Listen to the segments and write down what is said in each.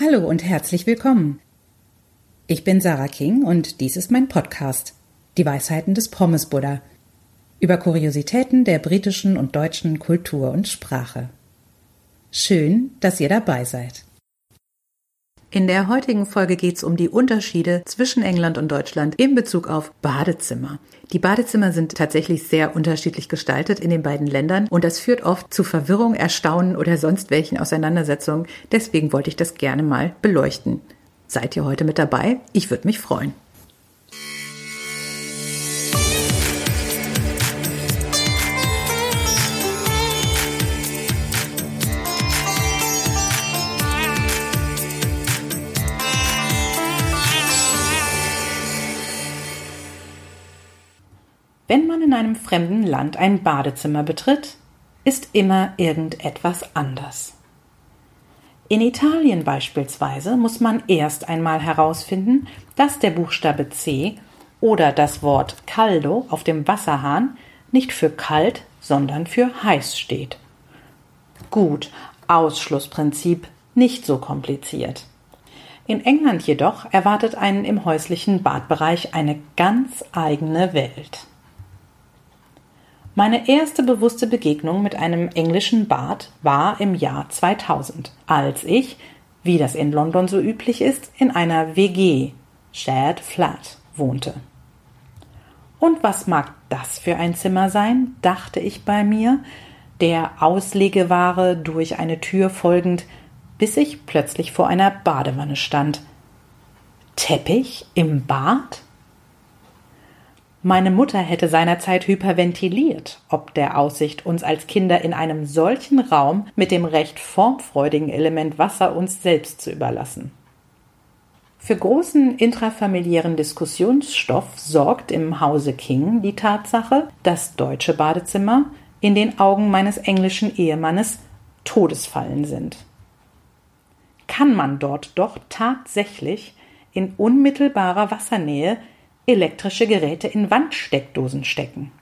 Hallo und herzlich willkommen. Ich bin Sarah King und dies ist mein Podcast, Die Weisheiten des Pommes Buddha, über Kuriositäten der britischen und deutschen Kultur und Sprache. Schön, dass ihr dabei seid. In der heutigen Folge geht es um die Unterschiede zwischen England und Deutschland in Bezug auf Badezimmer. Die Badezimmer sind tatsächlich sehr unterschiedlich gestaltet in den beiden Ländern und das führt oft zu Verwirrung, Erstaunen oder sonst welchen Auseinandersetzungen. Deswegen wollte ich das gerne mal beleuchten. Seid ihr heute mit dabei? Ich würde mich freuen. Wenn man in einem fremden Land ein Badezimmer betritt, ist immer irgendetwas anders. In Italien beispielsweise muss man erst einmal herausfinden, dass der Buchstabe C oder das Wort caldo auf dem Wasserhahn nicht für kalt, sondern für heiß steht. Gut, Ausschlussprinzip nicht so kompliziert. In England jedoch erwartet einen im häuslichen Badbereich eine ganz eigene Welt. Meine erste bewusste Begegnung mit einem englischen Bad war im Jahr 2000, als ich, wie das in London so üblich ist, in einer WG, Shared Flat, wohnte. Und was mag das für ein Zimmer sein, dachte ich bei mir, der Auslegeware durch eine Tür folgend, bis ich plötzlich vor einer Badewanne stand. Teppich im Bad? Meine Mutter hätte seinerzeit hyperventiliert, ob der Aussicht, uns als Kinder in einem solchen Raum mit dem recht formfreudigen Element Wasser uns selbst zu überlassen. Für großen intrafamiliären Diskussionsstoff sorgt im Hause King die Tatsache, dass deutsche Badezimmer in den Augen meines englischen Ehemannes Todesfallen sind. Kann man dort doch tatsächlich in unmittelbarer Wassernähe elektrische Geräte in Wandsteckdosen stecken.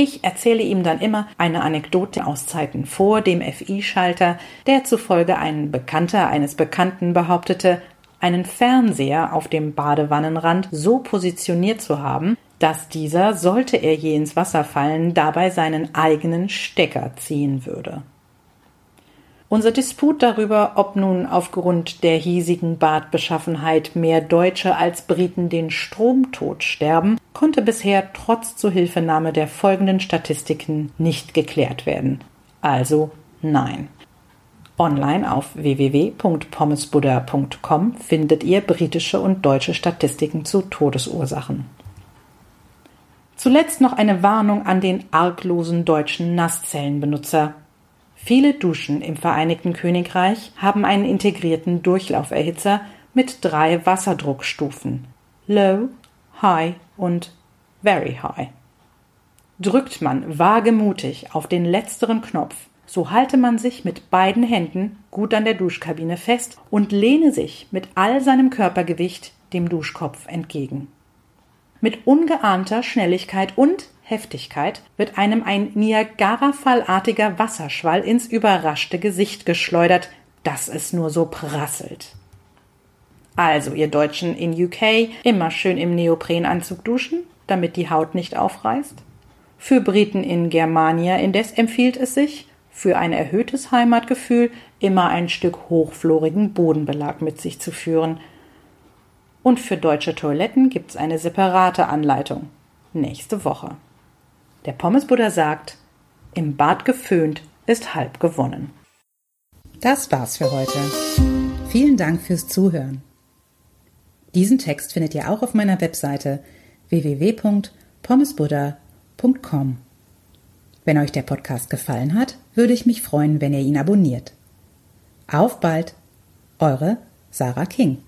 Ich erzähle ihm dann immer eine Anekdote aus Zeiten vor dem FI-Schalter, der zufolge ein Bekannter eines Bekannten behauptete, einen Fernseher auf dem Badewannenrand so positioniert zu haben, dass dieser, sollte er je ins Wasser fallen, dabei seinen eigenen Stecker ziehen würde. Unser Disput darüber, ob nun aufgrund der hiesigen Badbeschaffenheit mehr Deutsche als Briten den Stromtod sterben, konnte bisher trotz Zuhilfenahme der folgenden Statistiken nicht geklärt werden. Also nein. Online auf www.pommesbuddha.com findet ihr britische und deutsche Statistiken zu Todesursachen. Zuletzt noch eine Warnung an den arglosen deutschen Nasszellenbenutzer. Viele Duschen im Vereinigten Königreich haben einen integrierten Durchlauferhitzer mit drei Wasserdruckstufen Low, High und Very High. Drückt man wagemutig auf den letzteren Knopf, so halte man sich mit beiden Händen gut an der Duschkabine fest und lehne sich mit all seinem Körpergewicht dem Duschkopf entgegen. Mit ungeahnter Schnelligkeit und Heftigkeit wird einem ein Niagarafallartiger Wasserschwall ins überraschte Gesicht geschleudert, dass es nur so prasselt. Also, ihr Deutschen in UK, immer schön im Neoprenanzug duschen, damit die Haut nicht aufreißt. Für Briten in Germania indes empfiehlt es sich, für ein erhöhtes Heimatgefühl immer ein Stück hochflorigen Bodenbelag mit sich zu führen. Und für deutsche Toiletten gibt's eine separate Anleitung. Nächste Woche. Der Pommesbuddha sagt, im Bad geföhnt ist halb gewonnen. Das war's für heute. Vielen Dank fürs Zuhören. Diesen Text findet ihr auch auf meiner Webseite www.pommesbuddha.com. Wenn euch der Podcast gefallen hat, würde ich mich freuen, wenn ihr ihn abonniert. Auf bald, eure Sarah King.